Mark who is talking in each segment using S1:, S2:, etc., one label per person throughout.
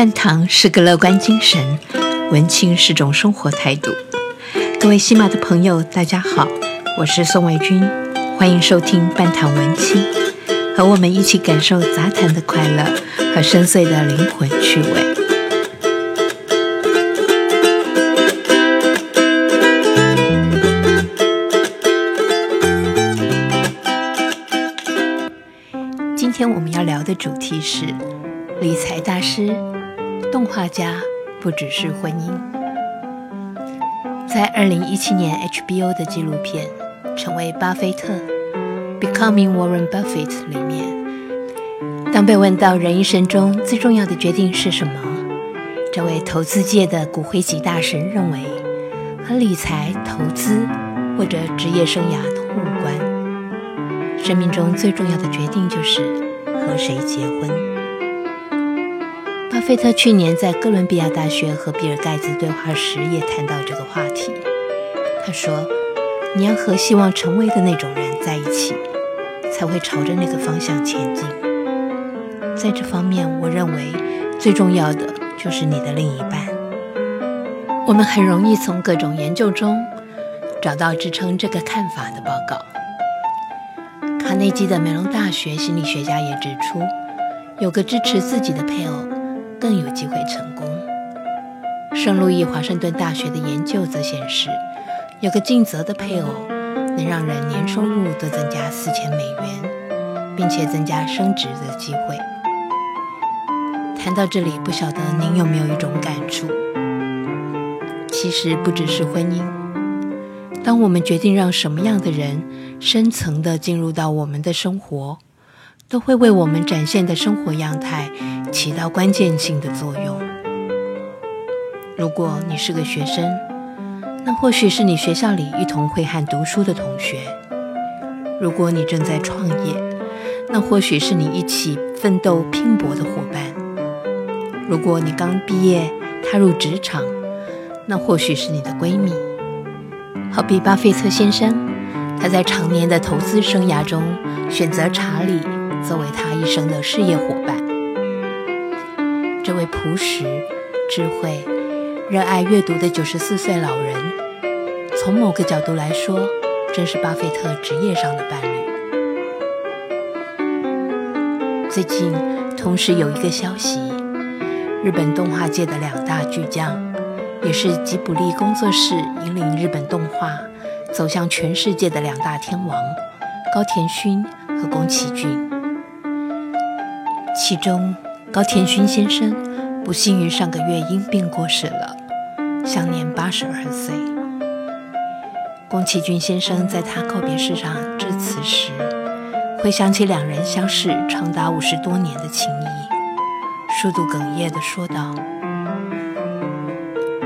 S1: 半堂是个乐观精神，文青是种生活态度。各位西马的朋友，大家好，我是宋卫军，欢迎收听半堂文青，和我们一起感受杂谈的快乐和深邃的灵魂趣味。今天我们要聊的主题是理财大师。动画家不只是婚姻。在二零一七年 HBO 的纪录片《成为巴菲特》（Becoming Warren Buffett） 里面，当被问到人一生中最重要的决定是什么，这位投资界的骨灰级大神认为，和理财、投资或者职业生涯都无关。生命中最重要的决定就是和谁结婚。贝特去年在哥伦比亚大学和比尔盖茨对话时也谈到这个话题。他说：“你要和希望成为的那种人在一起，才会朝着那个方向前进。在这方面，我认为最重要的就是你的另一半。我们很容易从各种研究中找到支撑这个看法的报告。卡内基的梅隆大学心理学家也指出，有个支持自己的配偶。”更有机会成功。圣路易华盛顿大学的研究则显示，有个尽责的配偶能让人年收入多增加四千美元，并且增加升职的机会。谈到这里，不晓得您有没有一种感触？其实不只是婚姻，当我们决定让什么样的人深层地进入到我们的生活，都会为我们展现的生活样态。起到关键性的作用。如果你是个学生，那或许是你学校里一同会汉读书的同学；如果你正在创业，那或许是你一起奋斗拼搏的伙伴；如果你刚毕业踏入职场，那或许是你的闺蜜。好比巴菲特先生，他在常年的投资生涯中选择查理作为他一生的事业伙伴。这位朴实、智慧、热爱阅读的九十四岁老人，从某个角度来说，正是巴菲特职业上的伴侣。最近，同时有一个消息：日本动画界的两大巨匠，也是吉卜力工作室引领日本动画走向全世界的两大天王——高田勋和宫崎骏。其中，高田勋先生不幸于上个月因病过世了，享年八十二岁。宫崎骏先生在他告别式上致辞时，回想起两人相识长达五十多年的情谊，数度哽咽地说道：“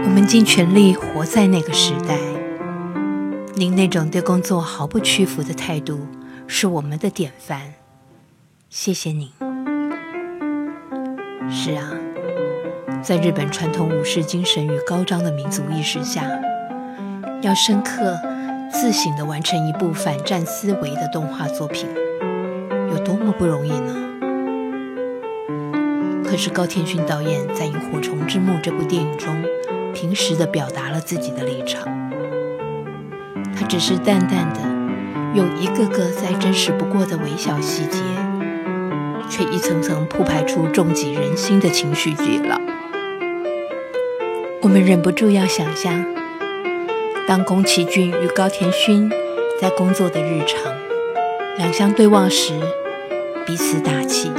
S1: 我们尽全力活在那个时代，您那种对工作毫不屈服的态度是我们的典范，谢谢您。”是啊，在日本传统武士精神与高涨的民族意识下，要深刻、自省地完成一部反战思维的动画作品，有多么不容易呢？可是高田勋导演在《萤火虫之墓》这部电影中，平实地表达了自己的立场。他只是淡淡的，用一个个再真实不过的微小细节。却一层层铺排出重击人心的情绪绝了。我们忍不住要想象，当宫崎骏与高田勋在工作的日常，两相对望时，彼此打气，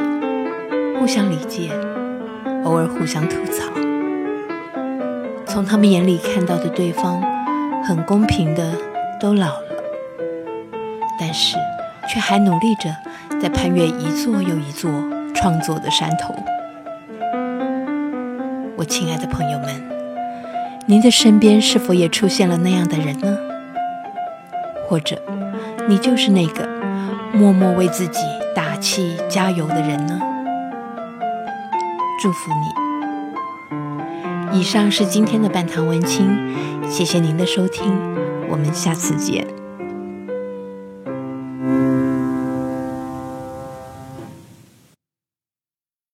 S1: 互相理解，偶尔互相吐槽。从他们眼里看到的对方，很公平的都老了，但是却还努力着。在攀越一座又一座创作的山头，我亲爱的朋友们，您的身边是否也出现了那样的人呢？或者，你就是那个默默为自己打气加油的人呢？祝福你！以上是今天的半堂文青，谢谢您的收听，我们下次见。